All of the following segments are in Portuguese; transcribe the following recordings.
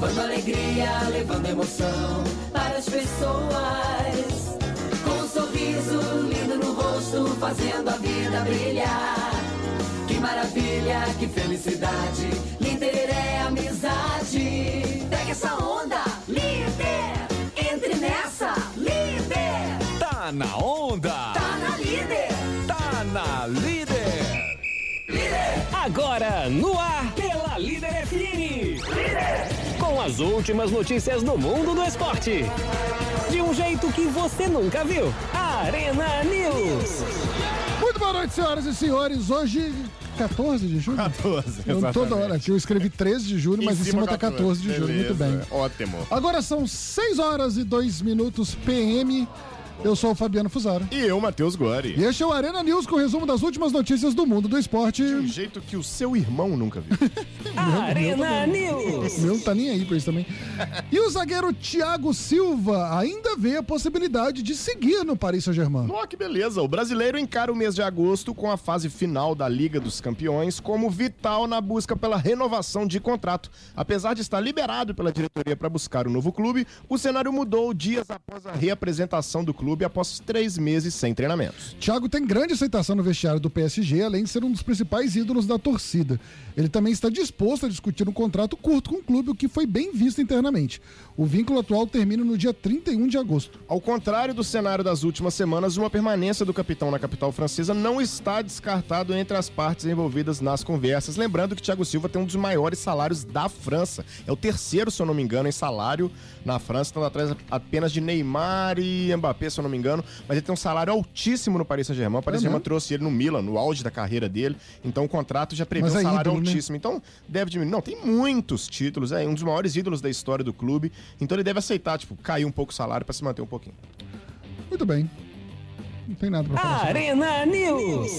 levando alegria, levando emoção para as pessoas. Com um sorriso lindo no rosto, fazendo a vida brilhar. Que maravilha, que felicidade, líder é amizade. Pega essa onda, líder, entre nessa, líder. Tá na onda! Tá na líder, Tá na líder! líder. Agora no ar pela Líder FM. Com as últimas notícias do mundo do esporte. De um jeito que você nunca viu. Arena News. Muito boa noite, senhoras e senhores. Hoje, 14 de julho? 14, Eu, toda exatamente. hora aqui eu escrevi 13 de julho, mas em cima tá 14 de julho. Muito bem. Beleza, Ótimo. Agora são 6 horas e 2 minutos PM. Eu sou o Fabiano Fusaro. E eu, Matheus Gori. E este é o Arena News com o resumo das últimas notícias do mundo do esporte. De um jeito que o seu irmão nunca viu. Arena News. O meu não tá nem aí pra isso também. E o zagueiro Thiago Silva ainda vê a possibilidade de seguir no Paris Saint-Germain. Ó, que beleza. O brasileiro encara o mês de agosto com a fase final da Liga dos Campeões como vital na busca pela renovação de contrato. Apesar de estar liberado pela diretoria para buscar um novo clube, o cenário mudou dias após a reapresentação do clube após três meses sem treinamentos. Thiago tem grande aceitação no vestiário do PSG, além de ser um dos principais ídolos da torcida. Ele também está disposto a discutir um contrato curto com o clube, o que foi bem visto internamente. O vínculo atual termina no dia 31 de agosto. Ao contrário do cenário das últimas semanas, uma permanência do capitão na capital francesa não está descartado entre as partes envolvidas nas conversas. Lembrando que Thiago Silva tem um dos maiores salários da França. É o terceiro, se eu não me engano, em salário na França, estando atrás apenas de Neymar e Mbappé, se eu não me engano. Mas ele tem um salário altíssimo no Paris Saint-Germain. O Paris Saint-Germain trouxe ele no Milan, no auge da carreira dele. Então o contrato já prevê Mas um é salário ídolo, né? altíssimo. Então deve diminuir. Não, tem muitos títulos, é um dos maiores ídolos da história do clube. Então ele deve aceitar, tipo, cair um pouco o salário para se manter um pouquinho. Muito bem. Não tem nada pra falar. sobre Arena News.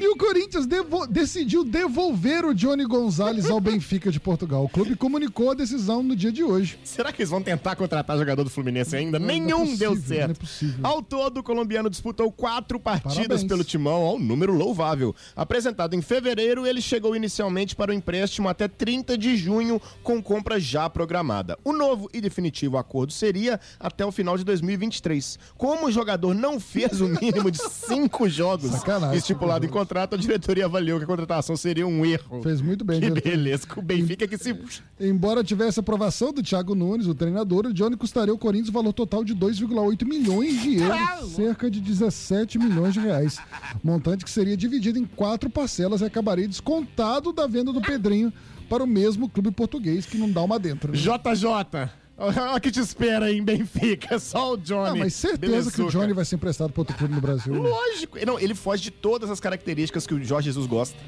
E o Corinthians devo- decidiu devolver o Johnny Gonzalez ao Benfica de Portugal. O clube comunicou a decisão no dia de hoje. Será que eles vão tentar contratar jogador do Fluminense ainda? Não, não é Nenhum possível, deu não é certo. possível. Ao todo, o colombiano disputou quatro partidas Parabéns. pelo Timão, um número louvável. Apresentado em fevereiro, ele chegou inicialmente para o empréstimo até 30 de junho, com compra já programada. O novo e definitivo acordo seria até o final de 2023. Como o jogador não fez o mínimo de cinco jogos Sacanagem, estipulado em jogos. Contrato, a diretoria avaliou que a contratação seria um erro. Fez muito bem, Que beleza, com o Benfica que se Embora tivesse aprovação do Thiago Nunes, o treinador, o Johnny custaria ao Corinthians o valor total de 2,8 milhões de euros, cerca de 17 milhões de reais. Montante que seria dividido em quatro parcelas e acabaria descontado da venda do Pedrinho para o mesmo clube português, que não dá uma dentro. né? JJ. Olha o que te espera em Benfica, só o Johnny. Não, mas certeza que o Johnny vai ser emprestado para outro clube no Brasil. né? Lógico. Não, ele foge de todas as características que o Jorge Jesus gosta.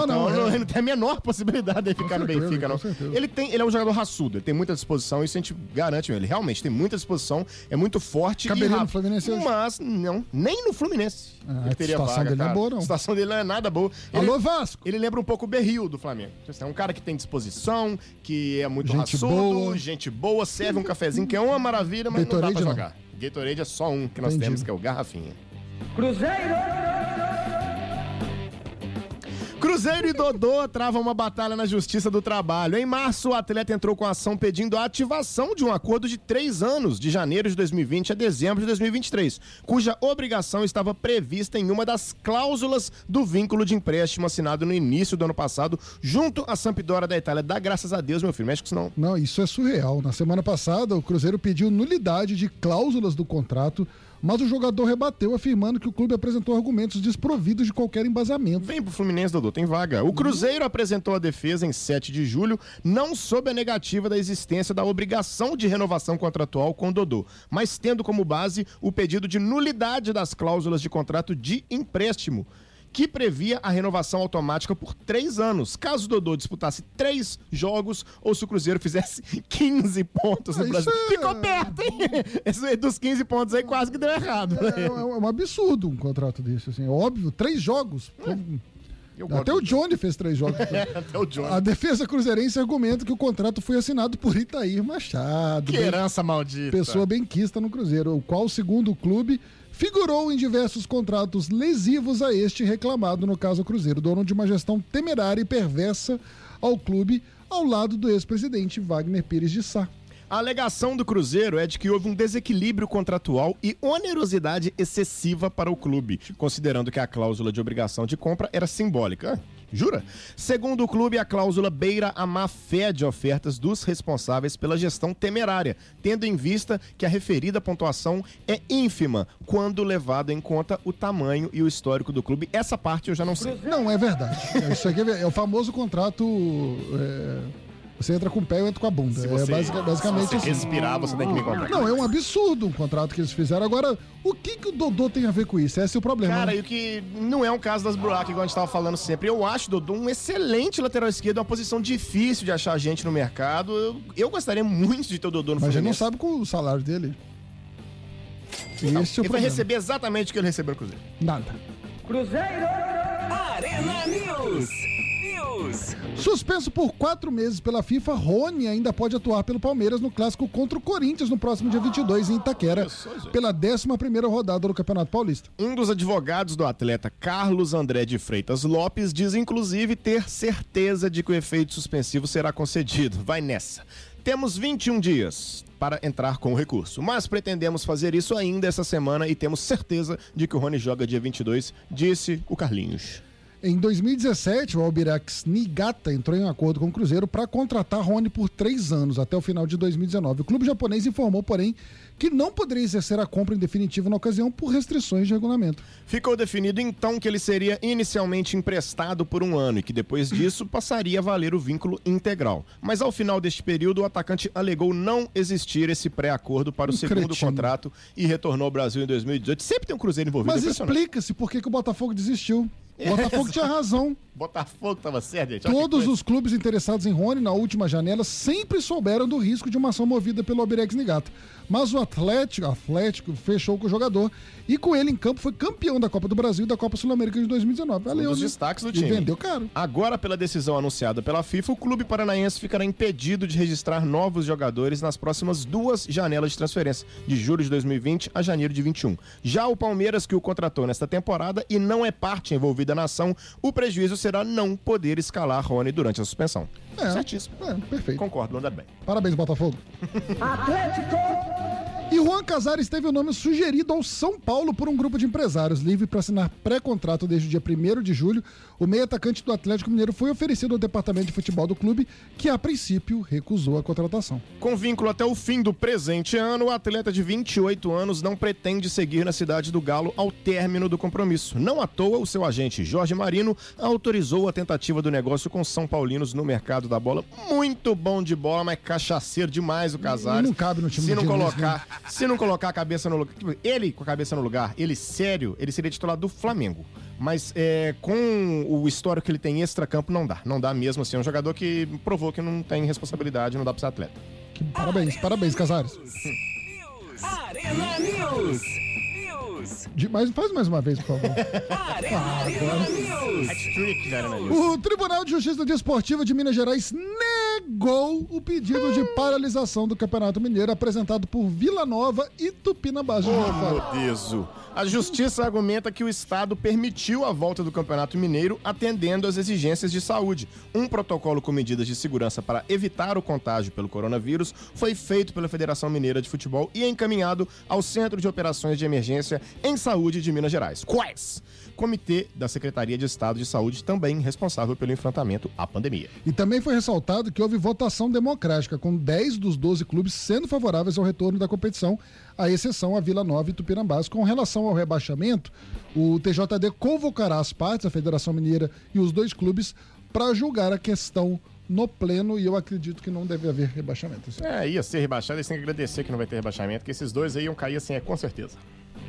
Ah, então, não, é. ele não tem a menor possibilidade de ficar no certeza, Benfica, com não. certeza. Ele, tem, ele é um jogador raçudo, ele tem muita disposição, isso a gente garante. Ele realmente tem muita disposição, é muito forte Caberia e no. Fluminense hoje? Mas não, nem no Fluminense. Ah, ele a teria situação vaga, dele não é cara. boa, não. A situação dele não é nada boa. Ele, Alô, Vasco! ele lembra um pouco o Berril do Flamengo. É um cara que tem disposição, que é muito Gente raçudo, boa. gente boa, serve um cafezinho, que é uma maravilha, mas Gatorade não dá pra não. jogar. Gatorade é só um que nós Entendi. temos, que é o Garrafinha. Cruzeiro e Dodô travam uma batalha na Justiça do Trabalho. Em março, o atleta entrou com ação pedindo a ativação de um acordo de três anos, de janeiro de 2020 a dezembro de 2023, cuja obrigação estava prevista em uma das cláusulas do vínculo de empréstimo assinado no início do ano passado, junto à Sampdoria da Itália. Dá graças a Deus, meu filho, mexe com isso não. Não, isso é surreal. Na semana passada, o Cruzeiro pediu nulidade de cláusulas do contrato, mas o jogador rebateu, afirmando que o clube apresentou argumentos desprovidos de qualquer embasamento. Vem pro Fluminense, Dodô, tem vaga. O Cruzeiro apresentou a defesa em 7 de julho, não sob a negativa da existência da obrigação de renovação contratual com o Dodô, mas tendo como base o pedido de nulidade das cláusulas de contrato de empréstimo. Que previa a renovação automática por três anos, caso o Dodô disputasse três jogos ou se o Cruzeiro fizesse 15 pontos no Ah, Brasil. é- Ficou perto, hein? Esse dos 15 pontos aí quase que deu errado. É, né? é um absurdo um contrato desse, assim. Óbvio, três jogos. Eu gosto Até o Johnny fez três jogos. Até o Johnny. A defesa cruzeirense argumenta que o contrato foi assinado por Itair Machado. Que bem- herança maldita. pessoa benquista no Cruzeiro, o qual, segundo o clube, figurou em diversos contratos lesivos a este reclamado, no caso Cruzeiro, dono de uma gestão temerária e perversa ao clube, ao lado do ex-presidente Wagner Pires de Sá. A alegação do Cruzeiro é de que houve um desequilíbrio contratual e onerosidade excessiva para o clube, considerando que a cláusula de obrigação de compra era simbólica. Jura? Segundo o clube, a cláusula beira a má fé de ofertas dos responsáveis pela gestão temerária, tendo em vista que a referida pontuação é ínfima quando levado em conta o tamanho e o histórico do clube. Essa parte eu já não sei. Não, é verdade. Isso aqui é, é o famoso contrato. é, você entra com o pé e eu entro com a bunda. Se é você, basic- basicamente se você assim. respirar, você tem que me contar. Não, é um absurdo o contrato que eles fizeram. Agora, o que, que o Dodô tem a ver com isso? Esse é o problema. Cara, né? e o que não é um caso das buracas, igual a gente tava falando sempre. Eu acho, Dodô, um excelente lateral esquerdo, uma posição difícil de achar gente no mercado. Eu, eu gostaria muito de ter o Dodô no Mas a gente não Fluminense. sabe qual o salário dele. Não, Esse é o ele vai problema. receber exatamente o que ele recebeu no Cruzeiro. Nada. Arena News. News. Suspenso por quatro meses pela FIFA, Rony ainda pode atuar pelo Palmeiras no clássico contra o Corinthians no próximo dia 22 em Itaquera, pela 11ª rodada do Campeonato Paulista. Um dos advogados do atleta, Carlos André de Freitas Lopes, diz inclusive ter certeza de que o efeito suspensivo será concedido. Vai nessa. Temos 21 dias para entrar com o recurso, mas pretendemos fazer isso ainda essa semana e temos certeza de que o Rony joga dia 22, disse o Carlinhos. Em 2017, o Albirex Niigata entrou em um acordo com o Cruzeiro para contratar Rony por três anos, até o final de 2019. O clube japonês informou, porém, que não poderia exercer a compra em definitivo na ocasião por restrições de regulamento. Ficou definido então que ele seria inicialmente emprestado por um ano e que depois disso passaria a valer o vínculo integral. Mas ao final deste período, o atacante alegou não existir esse pré-acordo para o Um segundo cretino. contrato e retornou ao Brasil em 2018. Sempre tem um Cruzeiro envolvido. Mas impressionante. explica-se por que, que o Botafogo desistiu. É, Botafogo tinha razão. Botafogo tava certo, gente. Olha que Todos os clubes interessados em Rony na última janela sempre souberam do risco de uma ação movida pelo Albirex Niigata. Mas o Atlético, Atlético fechou com o jogador e com ele em campo foi campeão da Copa do Brasil e da Copa Sul-Americana de 2019. Valeu, Um dos né? destaques do E time. vendeu caro. Agora, pela decisão anunciada pela FIFA, o clube paranaense ficará impedido de registrar novos jogadores nas próximas duas janelas de transferência, de julho de 2020 a janeiro de 21. Já o Palmeiras, que o contratou nesta temporada e não é parte envolvida na ação, o prejuízo será não poder escalar Rony durante a suspensão. É. Certíssimo. É, perfeito. Concordo, anda bem. Parabéns, Botafogo. E Juan Casares teve o nome sugerido ao São Paulo por um grupo de empresários livre para assinar pré-contrato desde o dia 1 de julho. O meio atacante do Atlético Mineiro foi oferecido ao departamento de futebol do clube, que a princípio recusou a contratação. Com vínculo até o fim do presente ano, o atleta de 28 anos não pretende seguir na cidade do Galo ao término do compromisso. Não à toa, o seu agente Jorge Marino autorizou a tentativa do negócio com São Paulinos no mercado da bola. Muito bom de bola, mas cachaceiro demais o Casares. Não cabe no time Se do não Diniz, colocar, se não colocar a cabeça no lugar, tipo, ele com a cabeça no lugar, ele sério, ele seria titular do Flamengo. Mas é, com o histórico que ele tem extra-campo, não dá. Não dá mesmo assim. É um jogador que provou que não tem responsabilidade, não dá pra ser atleta. Que- parabéns, parabéns, Casares. Arena News. News. De- mas faz mais uma vez, por favor. Arena News. Hat-trick. O Tribunal de Justiça Desportiva de Minas Gerais negou o pedido de paralisação do Campeonato Mineiro apresentado por Vila Nova e Tupinambás. Meu Deus. A justiça argumenta que o Estado permitiu a volta do Campeonato Mineiro atendendo às exigências de saúde. Um protocolo com medidas de segurança para evitar o contágio pelo coronavírus foi feito pela Federação Mineira de Futebol e encaminhado ao Centro de Operações de Emergência em Saúde de Minas Gerais. Quais? Comitê da Secretaria de Estado de Saúde, também responsável pelo enfrentamento à pandemia. E também foi ressaltado que houve votação democrática, com 10 dos 12 clubes sendo favoráveis ao retorno da competição, à exceção a Vila Nova e Tupinambás. Com relação ao rebaixamento, o TJD convocará as partes, a Federação Mineira e os dois clubes, para julgar a questão no pleno e eu acredito que não deve haver rebaixamento. É, ia ser rebaixado, eles têm que agradecer que não vai ter rebaixamento, que esses dois aí iam cair assim, é com certeza.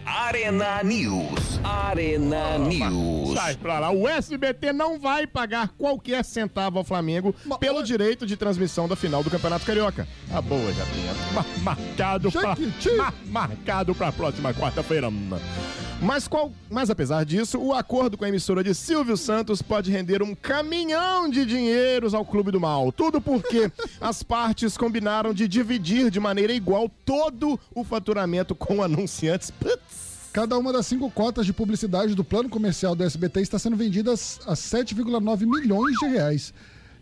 Arena News. Arena News. Sai pra lá. O SBT não vai pagar qualquer centavo ao Flamengo pelo direito de transmissão da final do Campeonato Carioca. Tá boa, Japinha. Ma- marcado pra, ma- marcado pra próxima quarta-feira. Mas, qual, mas apesar disso, o acordo com a emissora de Silvio Santos pode render um caminhão de dinheiros ao Clube do Mal. Tudo porque as partes combinaram de dividir de maneira igual todo o faturamento com anunciantes. Putz. Cada uma das cinco cotas de publicidade do plano comercial do SBT está sendo vendidas a 7,9 milhões de reais.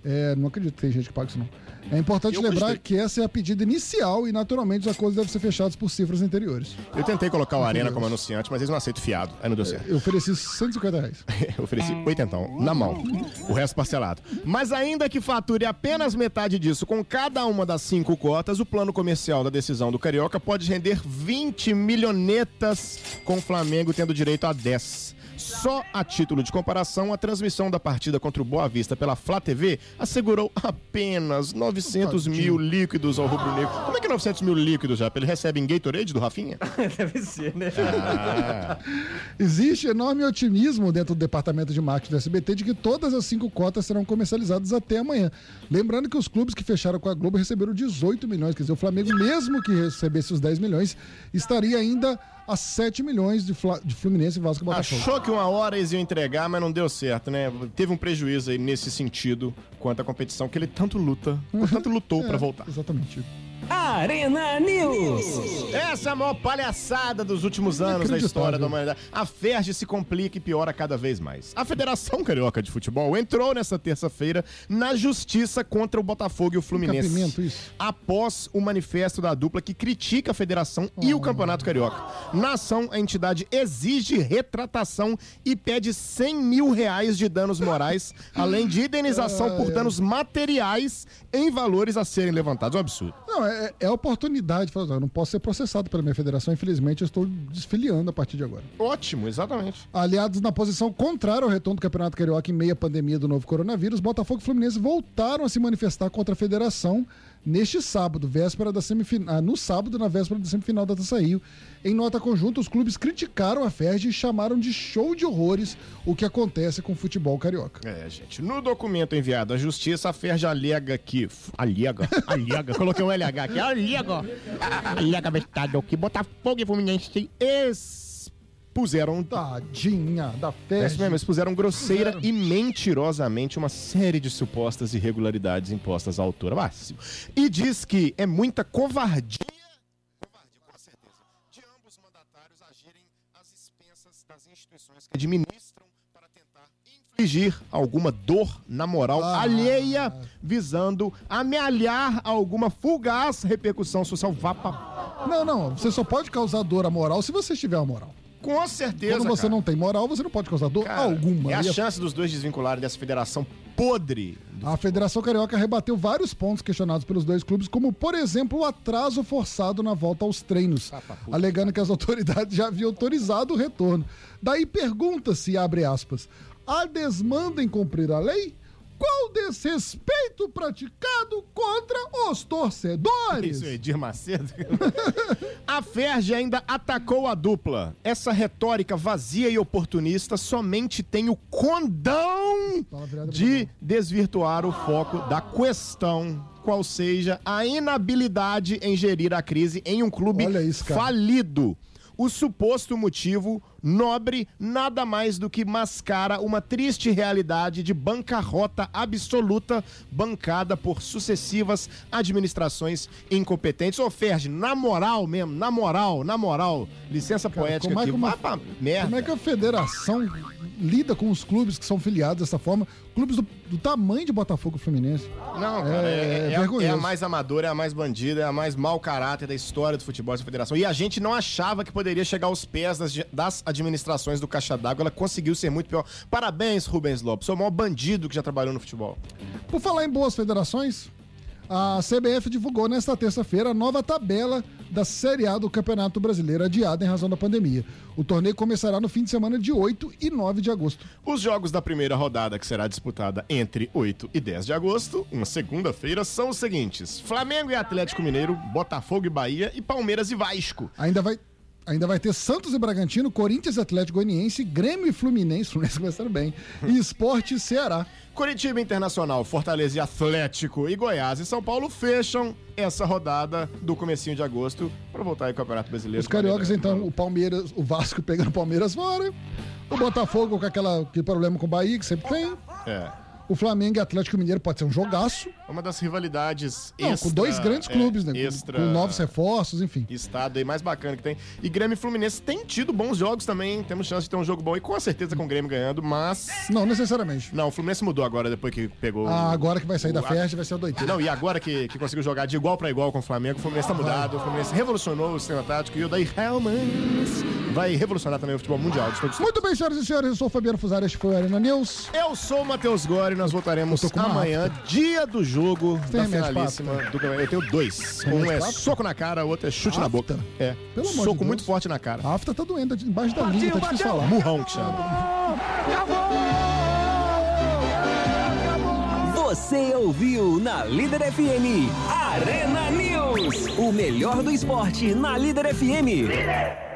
É, não acredito que tem gente que paga isso, não. É importante Eu lembrar gostei. que essa é a pedida inicial e, naturalmente, os acordos devem ser fechados por cifras anteriores. Eu tentei colocar o Arena como anunciante, mas eles não aceitam fiado. Aí não deu certo. Eu ofereci 150 reais. Eu ofereci oitentão na mão. O resto parcelado. Mas ainda que fature apenas metade disso com cada uma das cinco cotas, o plano comercial da decisão do Carioca pode render 20 milhonetas, com o Flamengo tendo direito a 10. Só a título de comparação, a transmissão da partida contra o Boa Vista pela Flá TV assegurou apenas 900 mil líquidos ao Rubro Negro. Como é que é 900 mil líquidos, já? Ele recebe em Gatorade do Rafinha? Deve ser, né? Ah, Existe enorme otimismo dentro do departamento de marketing do SBT de que todas as cinco cotas serão comercializadas até amanhã. Lembrando que os clubes que fecharam com a Globo receberam 18 milhões, quer dizer, o Flamengo, mesmo que recebesse os 10 milhões, estaria ainda a 7 milhões de, Fla- de Fluminense, Vasco e Botafogo. Achou que uma hora eles iam entregar, mas não deu certo, né? Teve um prejuízo aí nesse sentido quanto à competição que ele tanto luta, tanto lutou pra voltar. Exatamente. Arena News. Essa é a maior palhaçada dos últimos anos da história da humanidade. A FERJ se complica e piora cada vez mais. A Federação Carioca de Futebol entrou nessa terça-feira na justiça contra o Botafogo e o Fluminense. Após o manifesto da dupla que critica a federação e o Campeonato Carioca. Na ação, a entidade exige retratação e pede 100 mil reais de danos morais, além de indenização por danos materiais em valores a serem levantados. É um absurdo. Não, é, é a oportunidade. Fala, Eu não posso ser processado pela minha federação, infelizmente eu estou desfiliando a partir de agora. Ótimo, exatamente. Aliados na posição contrária ao retorno do Campeonato Carioca em meia pandemia do novo coronavírus, Botafogo e Fluminense voltaram a se manifestar contra a federação neste sábado, véspera da semifinal, no sábado, na véspera da semifinal da Taça Rio. Em nota conjunta, os clubes criticaram a FERJ e chamaram de show de horrores o que acontece com o futebol carioca. É, gente. No documento enviado à justiça, a FERJ alega que. Alega? Alega? Coloquei um LH aqui. Alega! Alega, bestado, que Botafogo e Fluminense expuseram. Tadinha da É isso FERJ. mesmo, expuseram grosseira e mentirosamente uma série de supostas irregularidades impostas à autora. Máximo. E diz que é muita covardia. Covardia, com certeza. De ambos mandatários agirem às expensas das instituições que administram infligir alguma dor na moral Ah. alheia, visando amealhar alguma fugaz repercussão social. Vá pra... Não, não, você só pode causar dor à moral se você tiver a moral. Com certeza. Quando você cara. não tem moral, você não pode causar dor Cara, alguma. É a E a chance dos dois desvincularem dessa federação podre. A Federação Carioca rebateu vários pontos questionados pelos dois clubes, como, por exemplo, o atraso forçado na volta aos treinos, alegando que as autoridades já haviam autorizado o retorno. Daí pergunta-se, abre aspas, há desmando em cumprir a lei? Qual desrespeito praticado contra os torcedores? Isso é Edir Macedo. a Ferge ainda atacou a dupla. Essa retórica vazia e oportunista somente tem o condão de desvirtuar o foco da questão, qual seja a inabilidade em gerir a crise em um clube isso, falido. O suposto motivo nobre nada mais do que mascara uma triste realidade de bancarrota absoluta bancada por sucessivas administrações incompetentes. Ô, Ferge, na moral mesmo, na moral, na moral, licença poética como é aqui, uma- merda. Como é que a federação lida com os clubes que são filiados dessa forma? Clubes do, do tamanho de Botafogo Fluminense. Não, cara, É, é, é- é a, é a mais amadora, é a mais bandida, é a mais mau caráter da história do futebol da federação. E a gente não achava que poderia chegar aos pés das, das administrações do Caixa d'Água. Ela conseguiu ser muito pior. Parabéns, Rubens Lopes. Sou o maior bandido que já trabalhou no futebol. Por falar em boas federações, a CBF divulgou nesta terça-feira a nova tabela da Série A do Campeonato Brasileiro, adiada em razão da pandemia. O torneio começará no fim de semana de 8 e 9 de agosto. Os jogos da primeira rodada, que será disputada entre 8 e 10 de agosto, uma segunda-feira, são os seguintes: Flamengo e Atlético Mineiro, Botafogo e Bahia e Palmeiras e Vasco. Ainda vai, ainda vai ter Santos e Bragantino, Corinthians e Atlético Goianiense, Grêmio e Fluminense, Fluminense começaram bem, e Esporte Ceará. Curitiba Internacional, Fortaleza e Atlético e Goiás e São Paulo fecham essa rodada do comecinho de agosto para voltar aí ao Campeonato Brasileiro. Os cariocas, então, o Palmeiras, o Vasco pegando o Palmeiras fora, o Botafogo com aquela, aquele problema com o Bahia, que sempre tem, É. O Flamengo e Atlético Mineiro pode ser um jogaço. Uma das rivalidades Não, extra, com dois grandes é, clubes, né? Com- Extra, Com novos reforços, enfim. estado aí mais bacana que tem. E Grêmio e Fluminense tem tido bons jogos também. Temos chance de ter um jogo bom e com certeza com o Grêmio ganhando, mas. Não necessariamente. Não, o Fluminense mudou agora depois que pegou. Ah, agora que vai sair da o- Ferdi vai ser o doideiro. Não, e agora que, que conseguiu jogar de igual pra igual com o Flamengo, o Fluminense tá mudado, o Fluminense revolucionou o sistema tático e o daí Helmans vai revolucionar também o futebol mundial. Muito bem, senhoras e senhores, eu sou o Fabiano Fusari, este foi o Arena News. Eu sou o Matheus Gore e nós voltaremos amanhã, dia do jogo tem da finalíssima do campeonato. Eu tenho dois. Tem Um é soco na cara, o outro é chute na Afta? boca. É. Pelo amor de Soco muito forte na cara. A afta tá doendo, tá embaixo da língua, tá difícil falar. Murrão que chama. Você ouviu na Líder FM Arena News. O melhor do esporte na Líder FM.